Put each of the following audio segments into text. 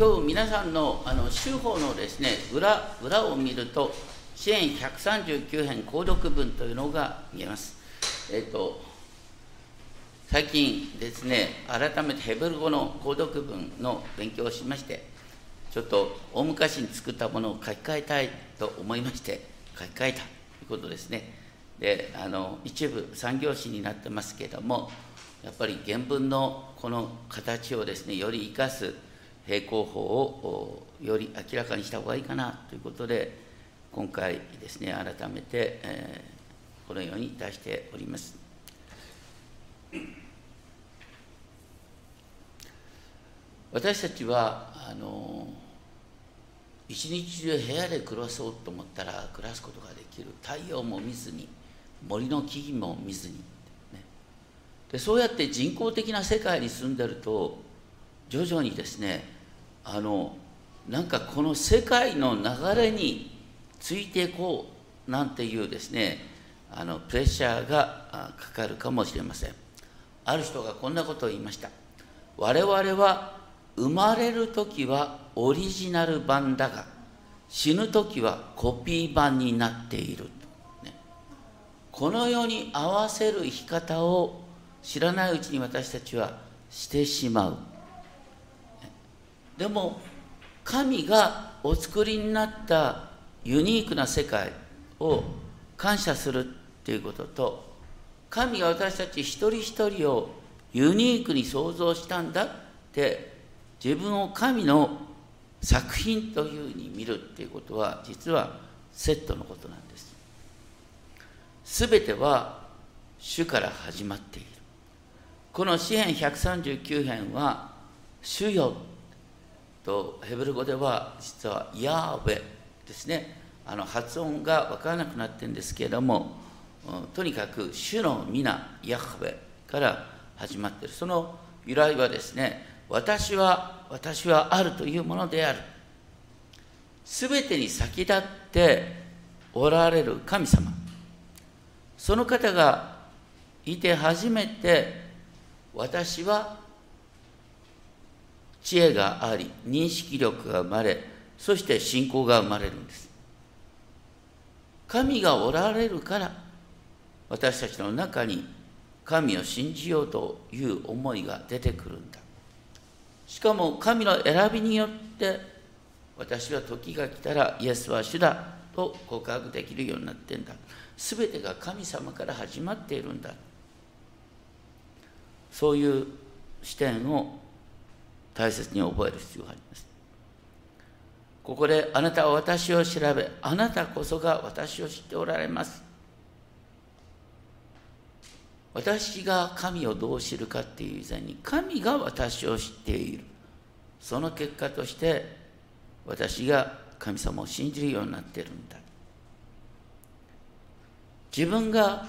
今日皆さんのあの修法のですね裏裏を見ると支援139編購読文というのが見えます。えっ、と最近ですね改めてヘブル語の購読文の勉強をしましてちょっと大昔に作ったものを書き換えたいと思いまして書き換えたということですね。であの一部産業詞になってますけれどもやっぱり原文のこの形をですねより生かす平行法をより明らかにした方がいいかなということで、今回ですね、改めて、えー、このように出しております。私たちはあの一日中部屋で暮らそうと思ったら暮らすことができる太陽も見ずに森の木々も見ずに、ね、でそうやって人工的な世界に住んでると徐々にですねあのなんかこの世界の流れについていこうなんていうですねあのプレッシャーがかかるかもしれません。ある人がこんなことを言いました我々は生まれる時はオリジナル版だが死ぬ時はコピー版になっている、ね、この世に合わせる生き方を知らないうちに私たちはしてしまう。でも神がお作りになったユニークな世界を感謝するっていうことと神が私たち一人一人をユニークに創造したんだって自分を神の作品というふうに見るっていうことは実はセットのことなんです。すべては主から始まっている。この詩編139編は主よとヘブル語では実はヤーウェですね。あの発音が分からなくなってるんですけれどもとにかく主の皆ヤハウェから始まっている。その由来はですね私は私はあるというものである。すべてに先立っておられる神様。その方がいて初めて私は知恵があり認識力が生まれそして信仰が生まれるんです。神がおられるから私たちの中に神を信じようという思いが出てくるんだ。しかも神の選びによって私は時が来たらイエスは主だと告白できるようになってんだ。全てが神様から始まっているんだ。そういう視点を大切に覚える必要があります。ここであなたは私を調べ、あなたこそが私を知っておられます。私が神をどう知るかっていう以前に、神が私を知っている。その結果として、私が神様を信じるようになってるんだ。自分が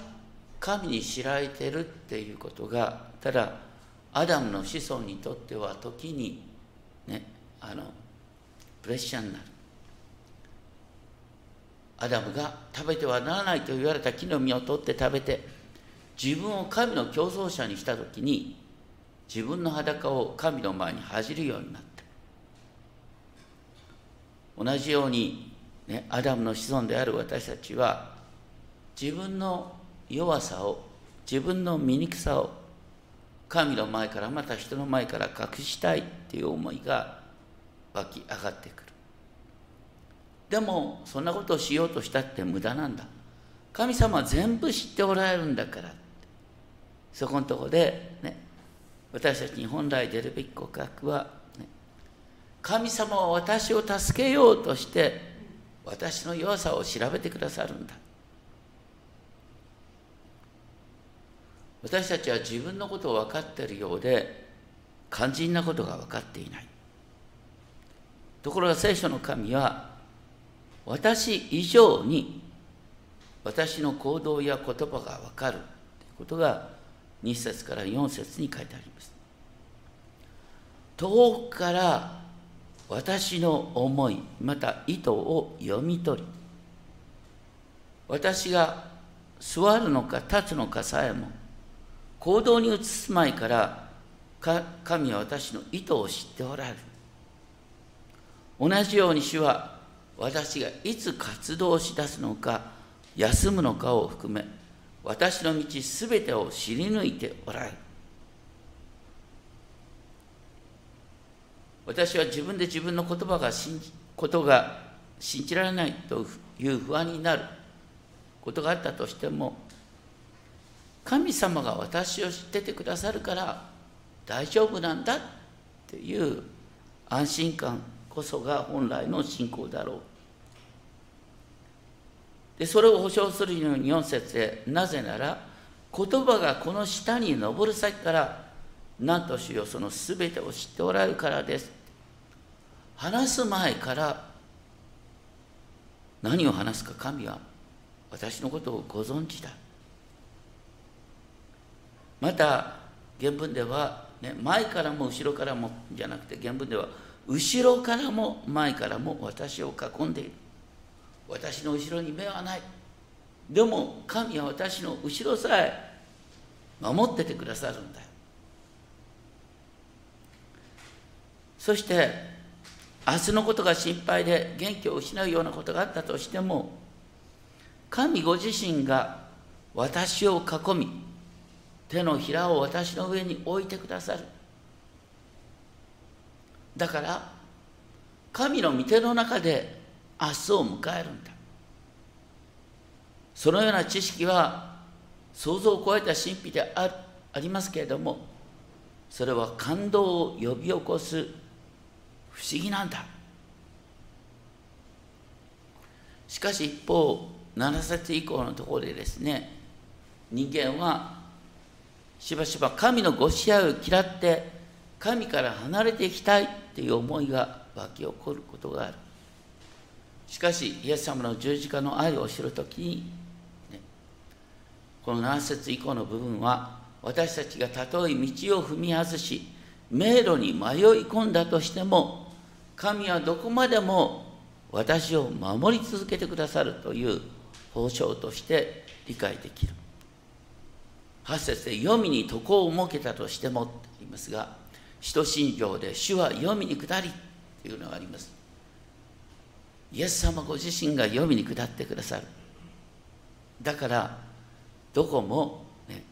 神に知られてるっていうことが、ただアダムの子孫にとっては時にねあのプレッシャーになる。アダムが食べてはならないと言われた木の実を取って食べて自分を神の競争者にした時に自分の裸を神の前に恥じるようになった同じように、ね、アダムの子孫である私たちは自分の弱さを自分の醜さを神の前からまた人の前から隠したいっていう思いが湧き上がってくる。でもそんなことをしようとしたって無駄なんだ。神様は全部知っておられるんだからそこのとこでね私たちに本来出るべき告白は、ね、神様は私を助けようとして私の弱さを調べてくださるんだ。私たちは自分のことを分かっているようで肝心なことが分かっていない。ところが聖書の神は私以上に私の行動や言葉が分かる。ということが2節から4節に書いてあります。遠くから私の思いまた意図を読み取り私が座るのか立つのかさえも行動に移す前から神は私の意図を知っておられる。同じように主は私がいつ活動し出すのか休むのかを含め私の道すべてを知り抜いておられる。私は自分で自分の言葉が信じことが信じられないという不安になることがあったとしても神様が私を知っててくださるから大丈夫なんだっていう安心感こそが本来の信仰だろう。でそれを保証するように4節でなぜなら言葉がこの下に登る先から何としようその全てを知っておられるからです。話す前から何を話すか神は私のことをご存知だ。また原文では、ね、前からも後ろからもじゃなくて原文では後ろからも前からも私を囲んでいる。私の後ろに目はない。でも神は私の後ろさえ守っててくださるんだよ。そして明日のことが心配で元気を失うようなことがあったとしても神ご自身が私を囲み手のひらを私の上に置いてくださる。だから神の御手の中で明日を迎えるんだ。そのような知識は想像を超えた神秘であありますけれどもそれは感動を呼び起こす不思議なんだ。しかし一方7節以降のところでですね人間はしばしば神のご支配を嫌って神から離れていきたいっていう思いが湧き起こることがある。しかしイエス様の十字架の愛を知るときに、ね、この7節以降の部分は私たちがたとえ道を踏み外し迷路に迷い込んだとしても神はどこまでも私を守り続けてくださるという保証として理解できる。8節で読みに床を設けたとしてもと言いますが使徒信条で主は読みに下りというのがあります。イエス様ご自身が読みに下ってくださる。だからどこも、ね、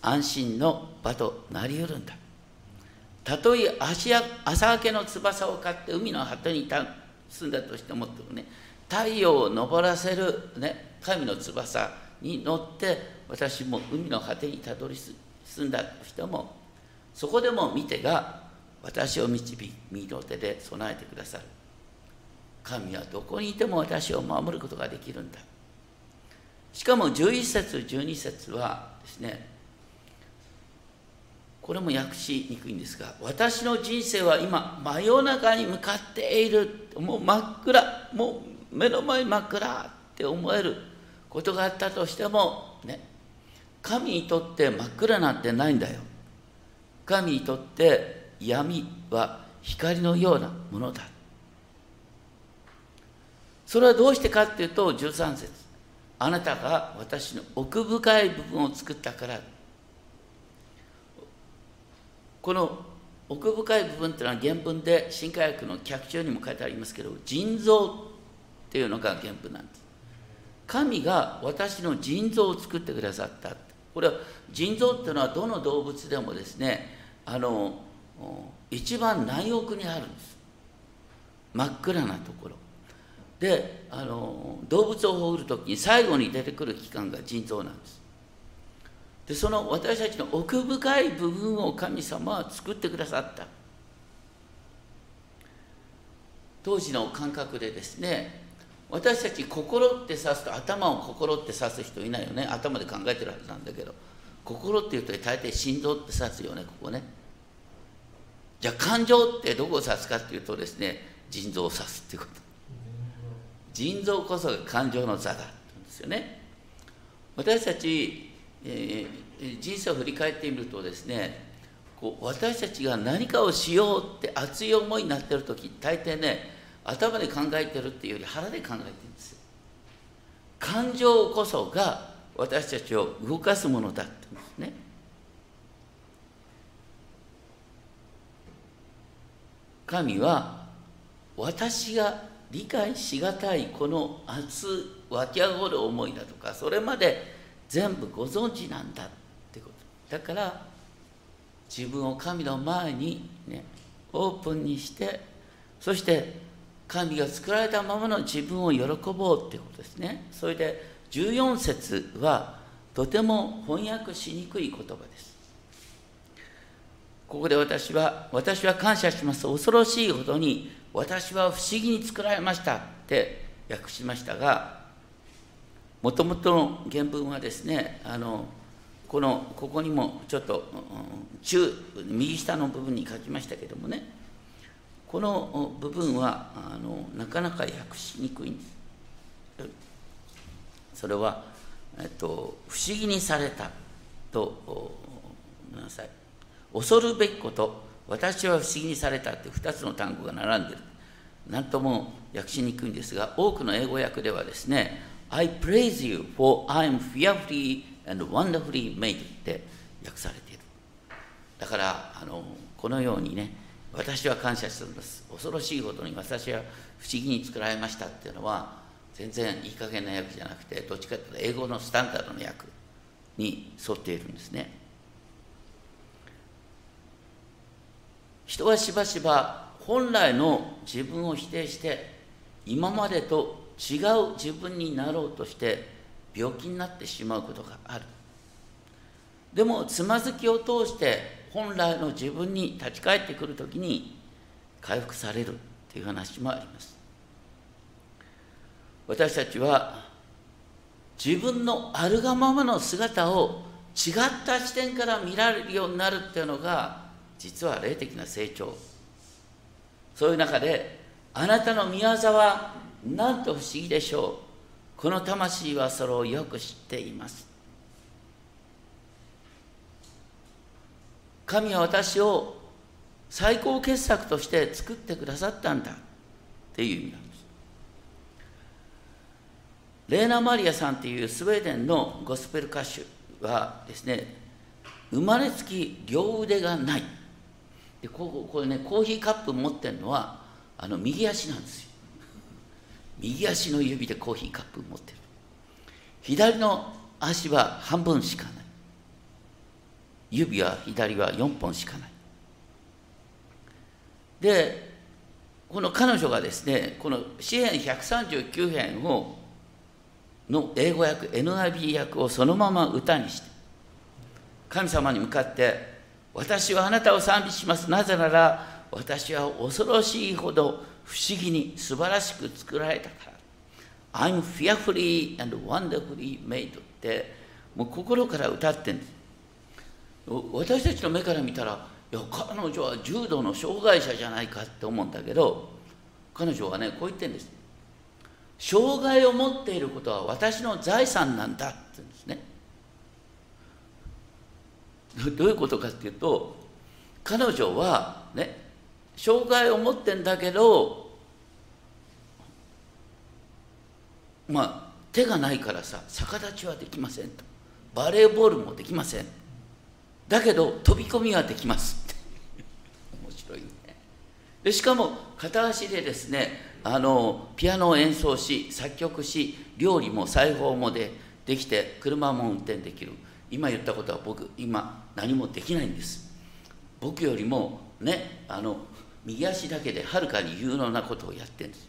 安心の場となりうるんだ。たとえ足朝明けの翼を買って海の果てに住んだとしてもね太陽を昇らせる、ね、神の翼に乗って私も海の果てにたどり住んだとしてもそこでも見てが私を導き右の手で備えてくださる。神はどこにいても私を守ることができるんだ。しかも11節12節はですねこれも訳しにくいんですが私の人生は今真夜中に向かっている。もう真っ暗もう目の前真っ暗って思えることがあったとしてもね神にとって真っ暗なんてないんだよ。神にとって闇は光のようなものだ。それはどうしてかっていうと13節。あなたが私の奥深い部分を作ったから。この奥深い部分っていうのは原文で新科学の脚注にも書いてありますけど腎臓っていうのが原文なんです。神が私の腎臓を作ってくださった。これは腎臓っていうのはどの動物でもですねあの一番内奥にあるんです。真っ暗なところ。であの動物をほぐる時に最後に出てくる器官が腎臓なんです。でその私たちの奥深い部分を神様は作ってくださった。当時の感覚でですね私たち心って指すと頭を心って指す人いないよね。頭で考えてるはずなんだけど。心っていうと大体心臓って指すよねここね。じゃあ感情ってどこを指すかっていうとですね腎臓を指すっていうこと。腎臓こそが感情の座だってうんですよね。私たち、えー、人生を振り返ってみるとですねこう私たちが何かをしようって熱い思いになってる時大抵ね頭で考えてるっていうより腹で考えてるんですよ。感情こそが私たちを動かすものだってんですね。神は私が理解しがたいこの熱湧き上がる思いだとかそれまで全部ご存知なんだってこと。だから自分を神の前にねオープンにしてそして神が作られたままの自分を喜ぼうっていうことですね。それで14節はとても翻訳しにくい言葉です。ここで私は私は感謝します。恐ろしいほどに私は不思議に作られましたって訳しましたがもともとの原文はですねあのこのここにもちょっと中右下の部分に書きましたけどもね。この部分はあのなかなか訳しにくい。んですそれは、えっと、不思議にされたとごめんなさい。恐るべきこと私は不思議にされたって2つの単語が並んでる。何とも訳しにくいんですが多くの英語訳ではですね I praise you for I am fearfully and wonderfully made って訳されている。だからあのこのようにね私は感謝するんです。恐ろしいほどに私は不思議に作られましたっていうのは全然いい加減な訳じゃなくてどっちかというと英語のスタンダードの訳に沿っているんですね。人はしばしば本来の自分を否定して今までと違う自分になろうとして病気になってしまうことがある。でもつまずきを通して本来の自分に立ち返ってくる時に回復されるという話もあります。私たちは自分のあるがままの姿を違った視点から見られるようになるっていうのが実は霊的な成長。そういう中であなたの御業はなんと不思議でしょう。この魂はそれをよく知っています。神は私を最高傑作として作ってくださったんだっていう意味なんです。レーナ・マリアさんっていうスウェーデンのゴスペル歌手はですね生まれつき両腕がない。でここれねコーヒーカップ持ってるのはあの右足なんですよ。右足の指でコーヒーカップ持ってる。左の足は半分しかない。指は左は4本しかない。でこの彼女がですねこの詩編139編をの英語訳 NIB 訳をそのまま歌にして神様に向かって私はあなたを賛美します。なぜなら私は恐ろしいほど不思議に素晴らしく作られたから。I'm fearfully and wonderfully made ってもう心から歌ってんです。私たちの目から見たらいや彼女は重度の障害者じゃないかって思うんだけど彼女はねこう言ってるんです。障害を持っていることは私の財産なんだって言うんですね。どういうことかっていうと彼女はね障害を持ってんだけどまあ手がないからさ逆立ちはできませんと。バレーボールもできません。だけど飛び込みはできます。面白いね。でしかも片足でですねあのピアノを演奏し作曲し料理も裁縫もでできて車も運転できる。今言ったことは僕今何もできないんです。僕よりもねあの右足だけではるかに有能なことをやってるんです。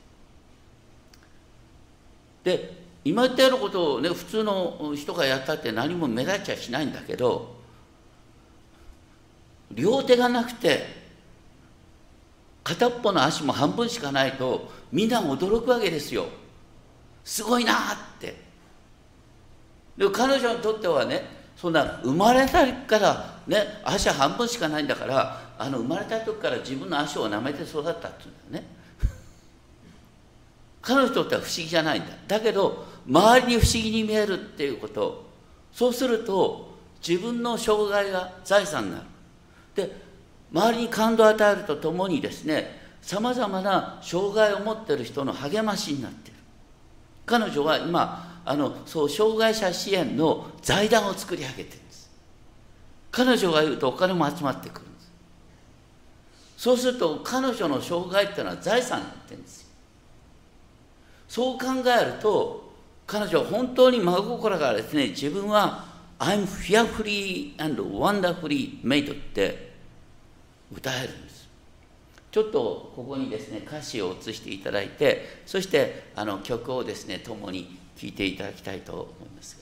で今言ったようなことをね普通の人がやったって何も目立っちゃしないんだけど両手がなくて片っぽの足も半分しかないとみんな驚くわけですよ。すごいなって。で彼女にとってはねそんな生まれたからね足半分しかないんだからあの生まれた時から自分の足を舐めて育ったっていうんだよね。彼女にとっては不思議じゃないんだ。だけど周りに不思議に見えるっていうこと。そうすると自分の障害が財産になる。で周りに感動を与えるとともにですねさまざまな障害を持っている人の励ましになっている。彼女は今あのそう障害者支援の財団を作り上げてるんです。彼女が言うとお金も集まってくるんです。そうすると彼女の障害っていうのは財産になってるんですよ。そう考えると彼女は本当に真心がですね自分は I'm fearfully and wonderfully made って歌えるんです。ちょっとここにですね歌詞を移していただいてそしてあの曲をですね共に聴いていただきたいと思います。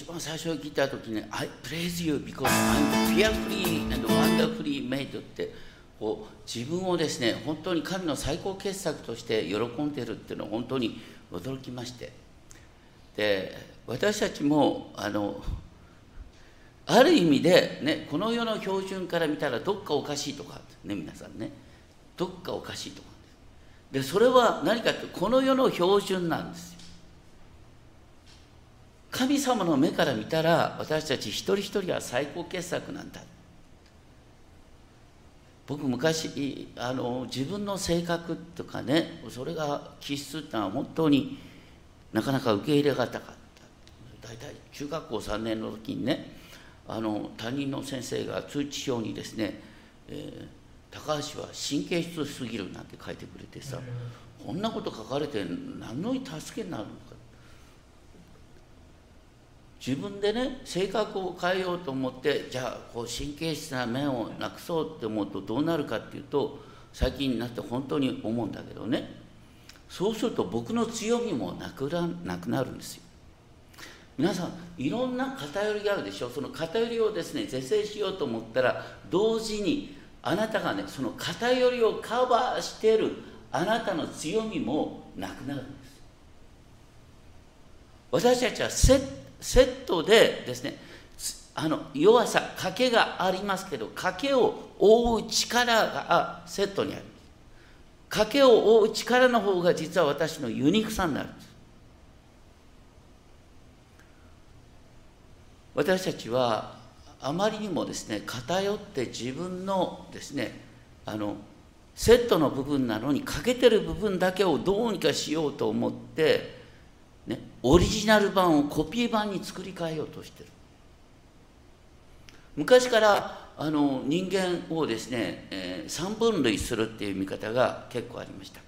一番最初に聞いた時に「I praise you because I'm fearfully and wonderfully made」ってこう自分をですね本当に神の最高傑作として喜んでるっていうのは本当に驚きまして。で私たちもあのある意味で、ね、この世の標準から見たらどっかおかしいとかね皆さんね。どっかおかしいとか。でそれは何かってこの世の標準なんですよ。神様の目から見たら私たち一人一人は最高傑作なんだ。僕昔あの自分の性格とかねそれが気質ってのは本当になかなか受け入れがたかった。大体中学校3年の時にねあの担任の先生が通知表にですね、えー、高橋は神経質すぎるなんて書いてくれてさ、こんなこと書かれて何の助けになるのか自分でね性格を変えようと思ってじゃあこう神経質な面をなくそうって思うとどうなるかっていうと最近になって本当に思うんだけどね。そうすると僕の強みもなくななくなるんですよ。皆さんいろんな偏りがあるでしょ。その偏りをですね是正しようと思ったら同時にあなたがねその偏りをカバーしてるあなたの強みもなくなるんです。私たちはセッセットでですねあの弱さ賭けがありますけど賭けを覆う力がセットにある。賭けを覆う力の方が実は私のユニークさになる。んです私たちはあまりにもですね偏って自分のですねあのセットの部分なのに欠けてる部分だけをどうにかしようと思ってね、オリジナル版をコピー版に作り変えようとしてる。昔からあの人間をですね、えー、3分類するっていう見方が結構ありました。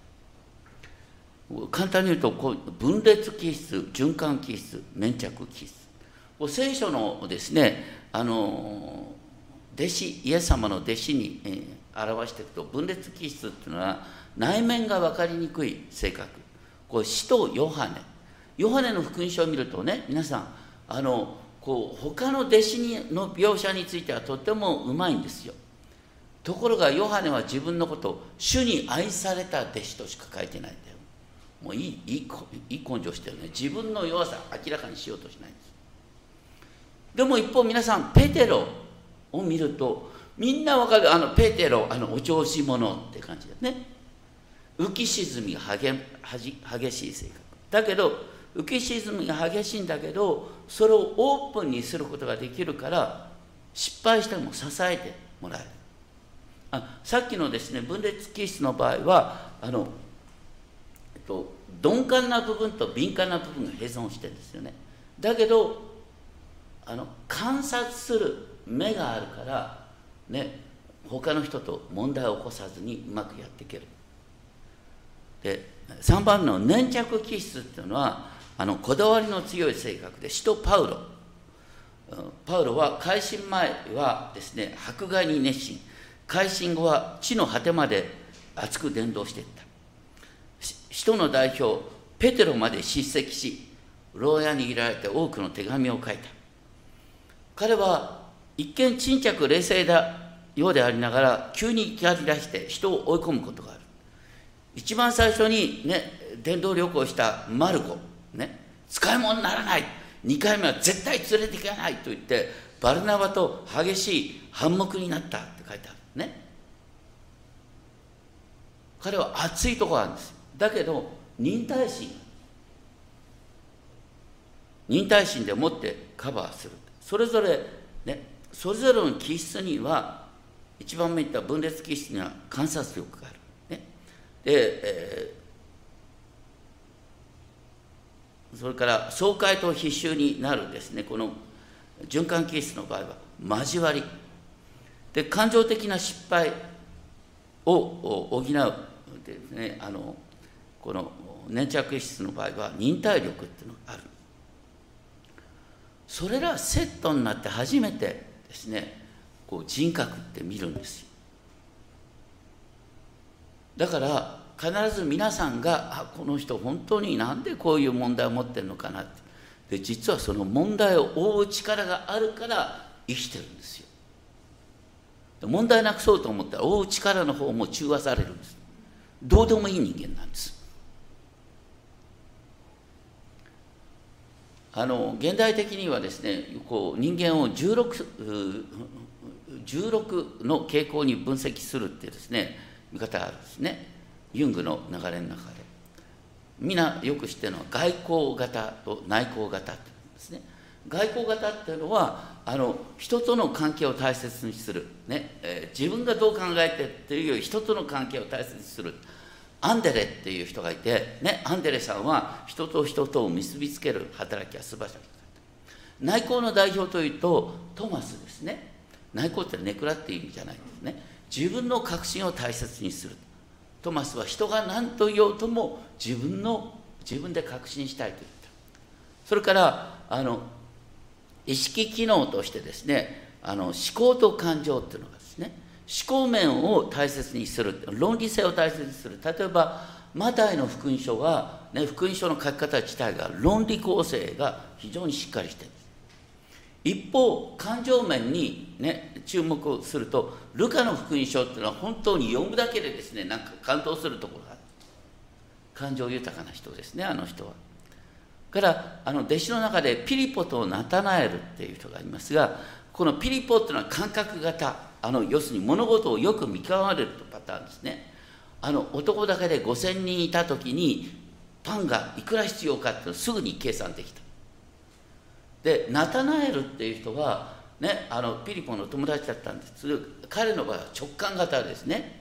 簡単に言うとこう分裂気質循環気質粘着気質。聖書のですねあの弟子イエス様の弟子に、えー、表していくと分裂気質っていうのは内面が分かりにくい性格。これ使徒ヨハネ。ヨハネの福音書を見るとね皆さんあのこう他の弟子にの描写についてはとてもうまいんですよ。ところがヨハネは自分のことを主に愛された弟子としか書いてないんだよ。もういいいいいい根性してるね。自分の弱さ明らかにしようとしないんです。でも一方皆さんペテロを見るとみんなわかるあのペテロあのお調子者って感じですね。浮き沈みが激しい性格。だけど浮き沈みが激しいんだけどそれをオープンにすることができるから失敗しても支えてもらえる。あさっきのですね分裂気質の場合はあの、えっと、鈍感な部分と敏感な部分が併存してるんですよね。だけどあの観察する目があるからね他の人と問題を起こさずにうまくやっていける。で3番の粘着気質っていうのはあのこだわりの強い性格で使徒パウロ。パウロは改心前はですね迫害に熱心。改心後は地の果てまで熱く伝道していった。使徒の代表ペテロまで叱責し牢屋にいられて多くの手紙を書いた。彼は一見沈着冷静だようでありながら急に怒り出して人を追い込むことがある。一番最初にね伝道旅行したマルコ。ね、使い物にならない。2回目は絶対連れていかないと言ってバルナバと激しい反目になったって書いてある。ね。彼は熱いところあるんです。だけど忍耐心。忍耐心でもってカバーする。それぞれねそれぞれの気質には一番目言った分裂気質には観察力がある、ね、で、えーそれから爽快と必修になるですね。この循環気質の場合は交わり。で感情的な失敗を補うですねあのこの粘着質の場合は忍耐力っていうのがある。それらセットになって初めてですねこう人格って見るんですよ。だから必ず皆さんがあこの人本当になんでこういう問題を持ってるのかなって。で実はその問題を覆う力があるから生きてるんですよ。問題なくそうと思ったら覆う力の方も中和されるんです。どうでもいい人間なんです。あの現代的にはですねこう人間を 16, 16の傾向に分析するっていうですね見方があるんですね。ユングの流れの中で皆よく知ってるのは外交型と内向型ってですね。外交型っていうのはあの人との関係を大切にする、ねえー、自分がどう考えてっていうより人との関係を大切にする。アンデレっていう人がいて、ね、アンデレさんは人と人とを結びつける働きは素晴らしい内向の代表というとトマスですね。内向ってネクラっていう意味じゃないんですね。自分の確信を大切にする。トマスは人が何と言おうとも自分の自分で確信したいと言った。それからあの意識機能としてですねあの思考と感情っていうのがですね思考面を大切にする論理性を大切にする。例えばマタイの福音書は、ね、福音書の書き方自体が論理構成が非常にしっかりしてる。一方感情面にね注目をするとルカの福音書っていうのは本当に読むだけでですねなんか感動するところがある。感情豊かな人ですねあの人は。からあの弟子の中でピリポとナタナエルっていう人がいますがこのピリポっていうのは感覚型あの要するに物事をよく見極めるパターンですね。あの男だけで5,000人いた時にパンがいくら必要かっていうのをすぐに計算できた。でナタナエルっていう人はねあのピリポの友達だったんです。彼の場合は直感型ですね。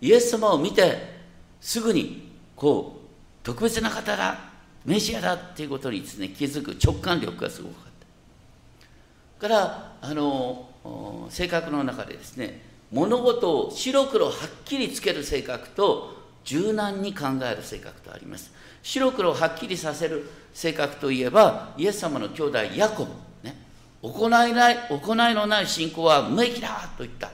イエス様を見てすぐにこう特別な方だメシアだっていうことにですね気づく直感力がすごかった。からあの性格の中でですね物事を白黒はっきりつける性格と柔軟に考える性格とあります。白黒はっきりさせる性格といえばイエス様の兄弟ヤコブ、ね、行いない行いのない信仰は無益だと言った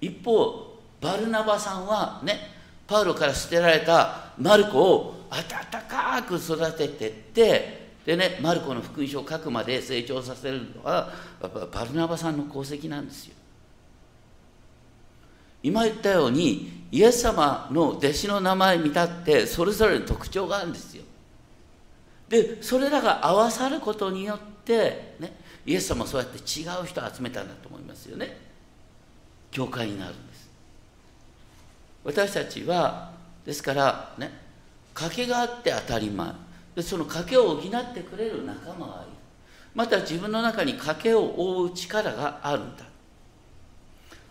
一方バルナバさんはねパウロから捨てられたマルコを温かく育ててってでねマルコの福音書を書くまで成長させるのはバルナバさんの功績なんですよ。今言ったようにイエス様の弟子の名前見たってそれぞれの特徴があるんですよ。でそれらが合わさることによってねイエス様はそうやって違う人を集めたんだと思いますよね。教会になるんです。私たちはですからね賭けがあって当たり前でその賭けを補ってくれる仲間がいるまた自分の中に賭けを覆う力があるんだ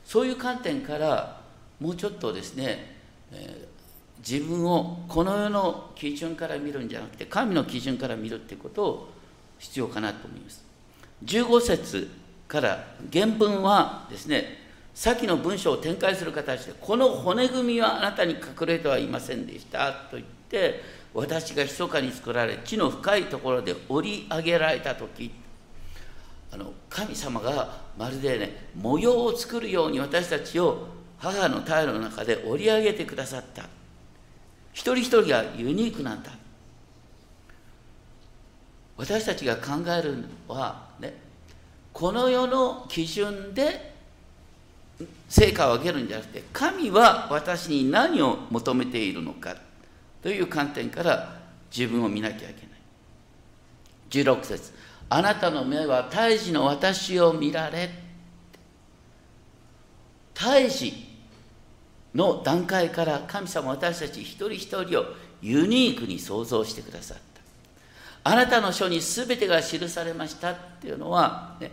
そういう観点からもうちょっとですね、えー、自分をこの世の基準から見るんじゃなくて神の基準から見るっていうことを必要かなと思います。15節から原文はですね先の文章を展開する形でこの骨組みはあなたに隠れてはいませんでしたと言って私が密かに作られ地の深いところで織り上げられた時あの神様がまるでね模様を作るように私たちを母の体の中で織り上げてくださった。一人一人がユニークなんだ。私たちが考えるのはねこの世の基準で成果を上げるんじゃなくて神は私に何を求めているのかという観点から自分を見なきゃいけない。16節。あなたの目は胎児の私を見られ。胎児。の段階から神様私たち一人一人をユニークに創造してくださった。あなたの書に全てが記されましたっていうのは、ね、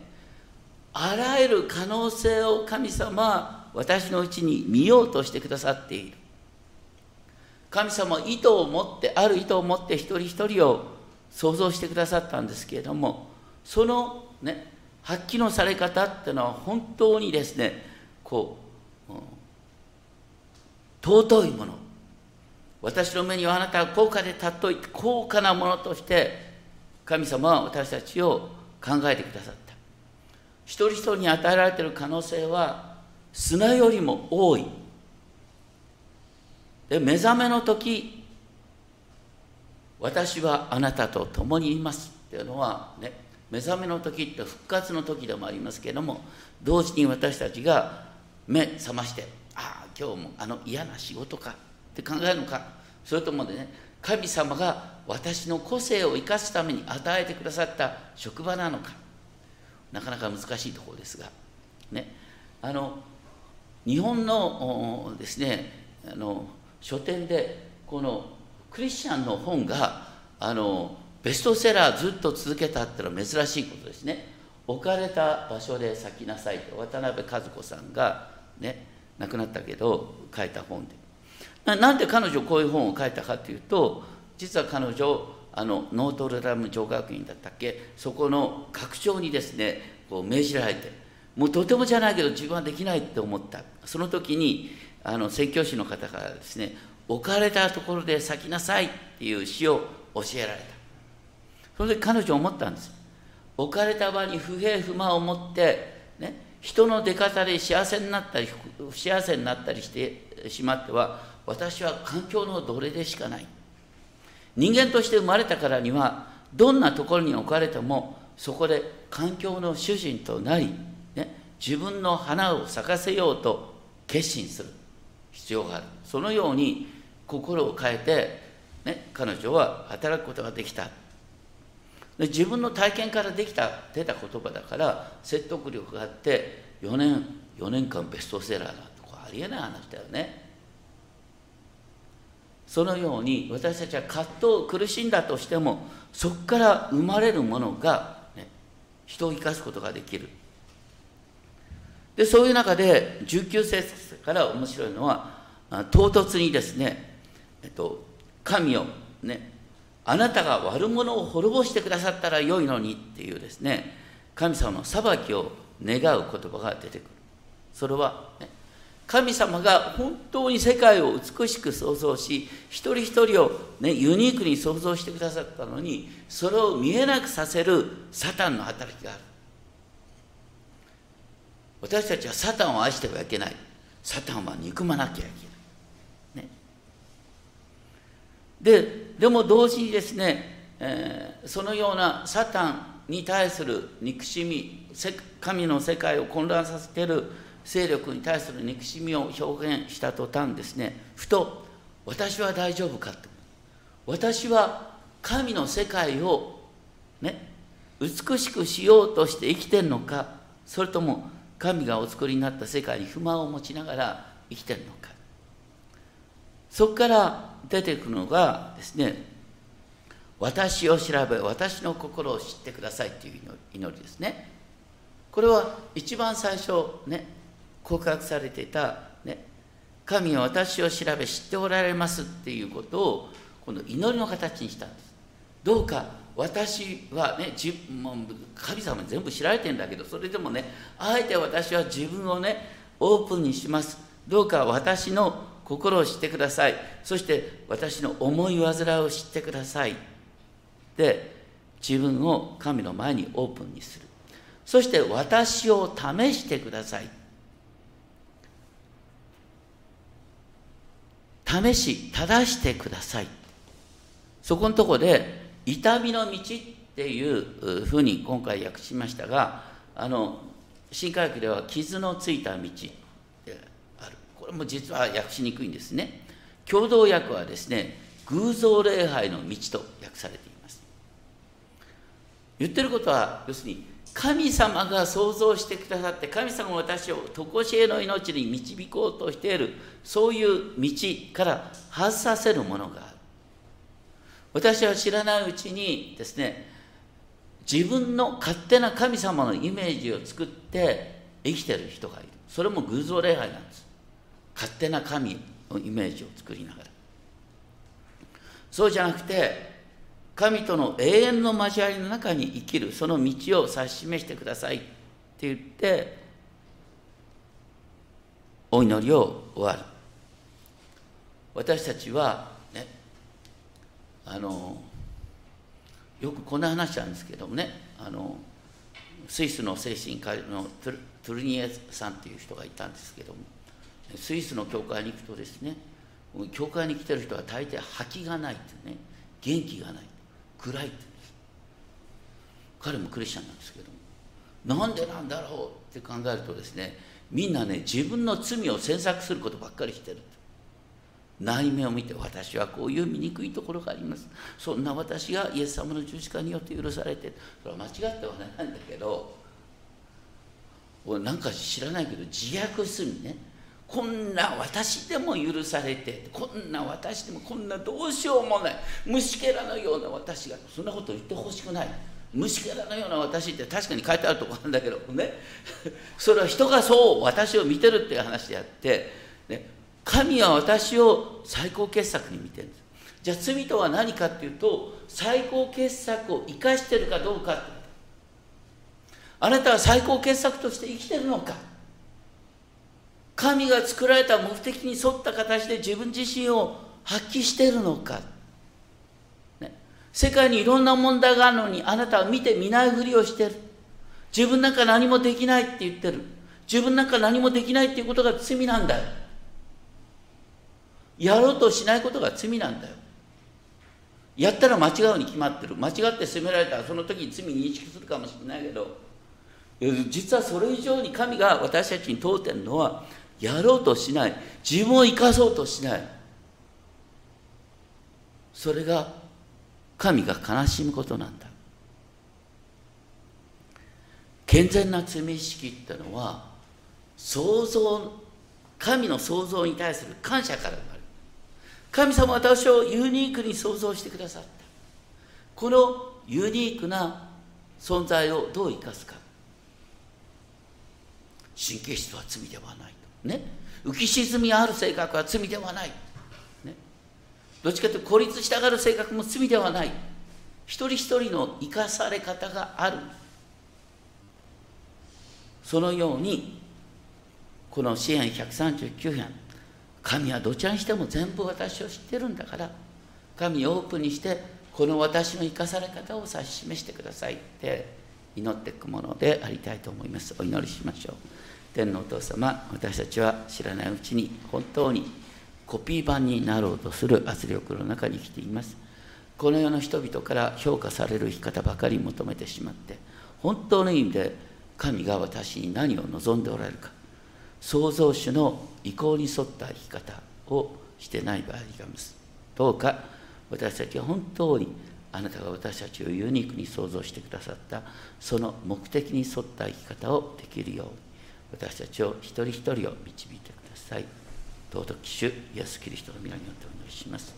あらゆる可能性を神様は私のうちに見ようとしてくださっている。神様意図を持ってある意図を持って一人一人を想像してくださったんですけれどもそのね発揮のされ方っていうのは本当にですねこう、尊いもの。私の目にはあなたは高価で尊い高価なものとして神様は私たちを考えてくださった。一人一人に与えられている可能性は砂よりも多い。で目覚めの時私はあなたと共にいます。っていうのはね目覚めの時って復活の時でもありますけれども同時に私たちが目覚まして今日もあの嫌な仕事かって考えるのか。それともね神様が私の個性を生かすために与えてくださった職場なのか。なかなか難しいところですが。ね。あの日本のですねあの書店でこのクリスチャンの本があのベストセラーずっと続けたってのは珍しいことですね。置かれた場所で咲きなさいと渡辺和子さんがね亡くなったけど書いた本で。なんで彼女こういう本を書いたかというと実は彼女あのノートルダム女学院だったっけ？そこの学長にですねこう命じられてもうとてもじゃないけど自分はできないって思った。その時にあの宣教師の方からですね置かれたところで咲きなさいっていう詩を教えられた。その時彼女思ったんです。置かれた場に不平不満を持ってね人の出方で幸せになったり不幸せになったりしてしまっては私は環境の奴隷でしかない。人間として生まれたからにはどんなところに置かれてもそこで環境の主人となり、ね、自分の花を咲かせようと決心する。必要がある。そのように心を変えて、ね、彼女は働くことができた。で自分の体験からできた出た言葉だから説得力があって4年4年間ベストセラーだとかありえない話だよね。そのように私たちは葛藤苦しんだとしてもそこから生まれるものが、ね、人を生かすことができる。でそういう中で19節から面白いのは唐突にですね、えっと、神をねあなたが悪者を滅ぼしてくださったらよいのにっていうですね神様の裁きを願う言葉が出てくる。それは、ね、神様が本当に世界を美しく創造し一人一人を、ね、ユニークに創造してくださったのにそれを見えなくさせるサタンの働きがある。私たちはサタンを愛してはいけない。サタンは憎まなきゃいけない、ね、ででも同時にですね、えー、そのようなサタンに対する憎しみ神の世界を混乱させている勢力に対する憎しみを表現した途端ですねふと私は大丈夫かと。私は神の世界をね美しくしようとして生きてるのかそれとも神がお作りになった世界に不満を持ちながら生きてるのか。そこから出てくるのがですね私を調べ私の心を知ってくださいっていう祈りですねこれは一番最初ね告白されていた、ね、神は私を調べ知っておられますっていうことをこの祈りの形にしたんです。どうか私はね神様全部知られてんだけどそれでもねあえて私は自分をねオープンにしますどうか私の心を知ってください。そして私の思い煩いを知ってください。で自分を神の前にオープンにする。そして私を試してください。試し正してください。そこのとこで痛みの道っていうふうに今回訳しましたがあの新科学では傷のついた道。これも実は訳しにくいんですね。共同訳はですね偶像礼拝の道と訳されています。言ってることは要するに神様が創造してくださって神様が私を常しえの命に導こうとしているそういう道から外させるものがある。私は知らないうちにですね自分の勝手な神様のイメージを作って生きてる人がいる。それも偶像礼拝なんです。勝手な神のイメージを作りながら。そうじゃなくて神との永遠の交わりの中に生きるその道を指し示してくださいって言ってお祈りを終わる。私たちはねあのよくこんな話なんですけどもねあのスイスの精神科医のトゥルニエさんっていう人がいたんですけども。スイスの教会に行くとですね教会に来てる人は大抵覇気がないってね元気がない暗いって彼もクリスチャンなんですけどなんでなんだろうって考えるとですねみんなね自分の罪を詮索することばっかりしてる。内面を見て私はこういう醜いところがあります。そんな私がイエス様の十字架によって許されてそれは間違ってはないんだけど俺なんか知らないけど自虐するね。こんな私でも許されてこんな私でもこんなどうしようもない。虫けらのような私がそんなこと言ってほしくない。虫けらのような私って確かに書いてあるところなんだけどね。それは人がそう私を見てるっていう話であって、ね、神は私を最高傑作に見てるんです。じゃあ罪とは何かっていうと最高傑作を生かしてるかどうかあなたは最高傑作として生きてるのか。神が作られた目的に沿った形で自分自身を発揮しているのか、ね、世界にいろんな問題があるのにあなたは見て見ないふりをしてる。自分なんか何もできないって言ってる。自分なんか何もできないっていうことが罪なんだよ。やろうとしないことが罪なんだよ。やったら間違うに決まってる。間違って責められたらその時に罪認識するかもしれないけど実はそれ以上に神が私たちに問うてるのはやろうとしない。自分を生かそうとしない。それが神が悲しむことなんだ。健全な罪意識ってのは想像神の創造に対する感謝から生まれる。神様は私をユニークに創造してくださった。このユニークな存在をどう生かすか。神経質は罪ではないと。ね、浮き沈みある性格は罪ではない、ね、どっちかというと孤立したがる性格も罪ではない。一人一人の生かされ方がある。そのようにこの支援139編神はどちらにしても全部私を知ってるんだから神をオープンにしてこの私の生かされ方を指し示してくださいって祈っていくものでありたいと思います。お祈りしましょう。天のお父様私たちは知らないうちに本当にコピー版になろうとする圧力の中に生きています。この世の人々から評価される生き方ばかり求めてしまって本当の意味で神が私に何を望んでおられるか。創造主の意向に沿った生き方をしてない場合がます。どうか私たちは本当にあなたが私たちをユニークに創造してくださったその目的に沿った生き方をできるよう私たちを一人一人を導いてください。尊き主イエス・キリストの皆によってお祈りします。